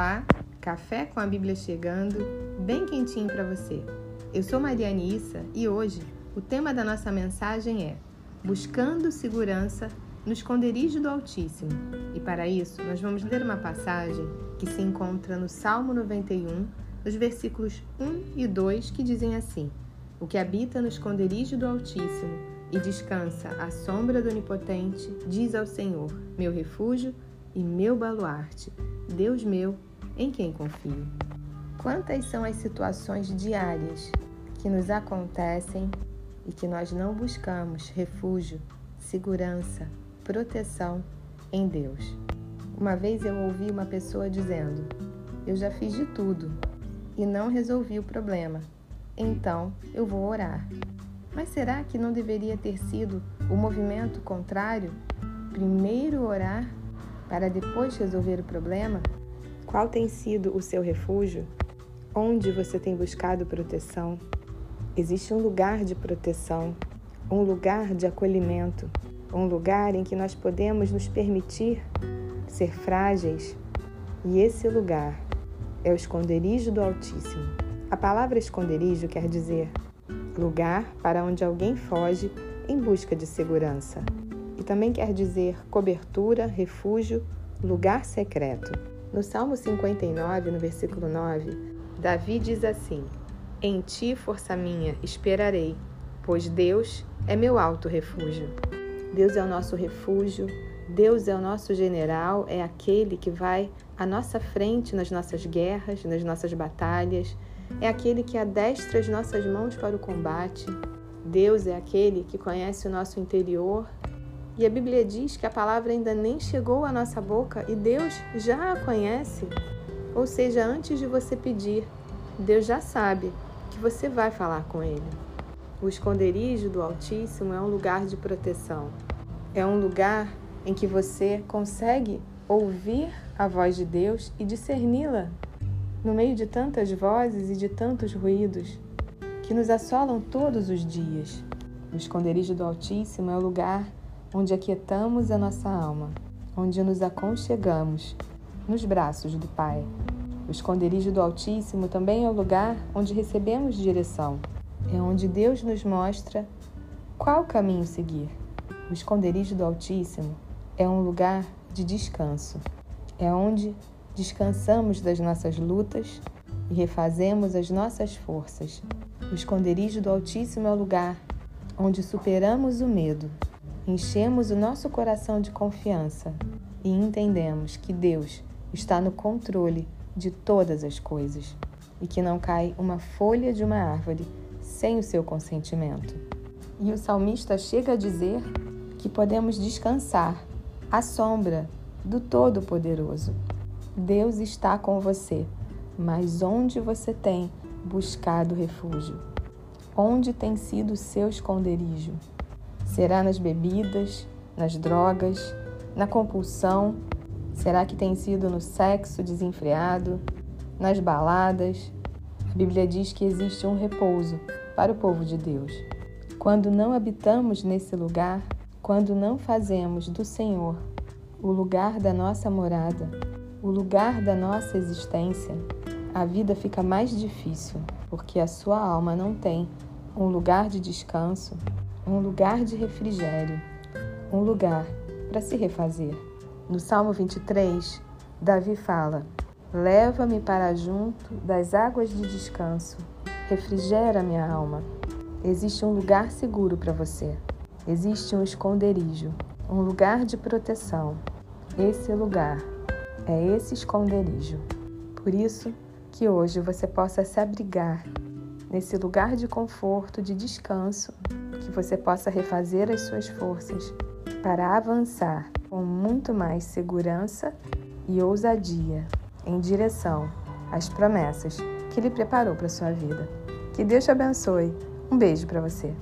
Olá, café com a Bíblia chegando, bem quentinho para você. Eu sou Mariane e hoje o tema da nossa mensagem é Buscando segurança no esconderijo do Altíssimo. E para isso, nós vamos ler uma passagem que se encontra no Salmo 91, nos versículos 1 e 2, que dizem assim: O que habita no esconderijo do Altíssimo e descansa à sombra do Onipotente, diz ao Senhor: Meu refúgio e meu baluarte, Deus meu, em quem confio. Quantas são as situações diárias que nos acontecem e que nós não buscamos refúgio, segurança, proteção em Deus? Uma vez eu ouvi uma pessoa dizendo: Eu já fiz de tudo e não resolvi o problema, então eu vou orar. Mas será que não deveria ter sido o movimento contrário? Primeiro orar para depois resolver o problema? Qual tem sido o seu refúgio? Onde você tem buscado proteção? Existe um lugar de proteção, um lugar de acolhimento, um lugar em que nós podemos nos permitir ser frágeis. E esse lugar é o esconderijo do Altíssimo. A palavra esconderijo quer dizer lugar para onde alguém foge em busca de segurança e também quer dizer cobertura, refúgio, lugar secreto. No Salmo 59, no versículo 9, Davi diz assim: Em ti, força minha, esperarei, pois Deus é meu alto refúgio. Deus é o nosso refúgio, Deus é o nosso general, é aquele que vai à nossa frente nas nossas guerras, nas nossas batalhas, é aquele que adestra as nossas mãos para o combate. Deus é aquele que conhece o nosso interior e a Bíblia diz que a palavra ainda nem chegou à nossa boca e Deus já a conhece. Ou seja, antes de você pedir, Deus já sabe que você vai falar com Ele. O esconderijo do Altíssimo é um lugar de proteção. É um lugar em que você consegue ouvir a voz de Deus e discerni-la no meio de tantas vozes e de tantos ruídos que nos assolam todos os dias. O esconderijo do Altíssimo é o lugar onde aquietamos a nossa alma, onde nos aconchegamos nos braços do Pai. O esconderijo do Altíssimo também é o lugar onde recebemos direção. É onde Deus nos mostra qual caminho seguir. O esconderijo do Altíssimo é um lugar de descanso. É onde descansamos das nossas lutas e refazemos as nossas forças. O esconderijo do Altíssimo é o lugar onde superamos o medo enchemos o nosso coração de confiança e entendemos que Deus está no controle de todas as coisas e que não cai uma folha de uma árvore sem o seu consentimento. E o salmista chega a dizer que podemos descansar à sombra do Todo-Poderoso. Deus está com você, mas onde você tem buscado refúgio? Onde tem sido o seu esconderijo? Será nas bebidas, nas drogas, na compulsão? Será que tem sido no sexo desenfreado, nas baladas? A Bíblia diz que existe um repouso para o povo de Deus. Quando não habitamos nesse lugar, quando não fazemos do Senhor o lugar da nossa morada, o lugar da nossa existência, a vida fica mais difícil, porque a sua alma não tem um lugar de descanso, um lugar de refrigério, um lugar para se refazer. No Salmo 23, Davi fala: Leva-me para junto das águas de descanso, refrigera minha alma. Existe um lugar seguro para você. Existe um esconderijo, um lugar de proteção. Esse lugar é esse esconderijo. Por isso que hoje você possa se abrigar nesse lugar de conforto, de descanso que você possa refazer as suas forças para avançar com muito mais segurança e ousadia em direção às promessas que Ele preparou para sua vida. Que Deus te abençoe. Um beijo para você.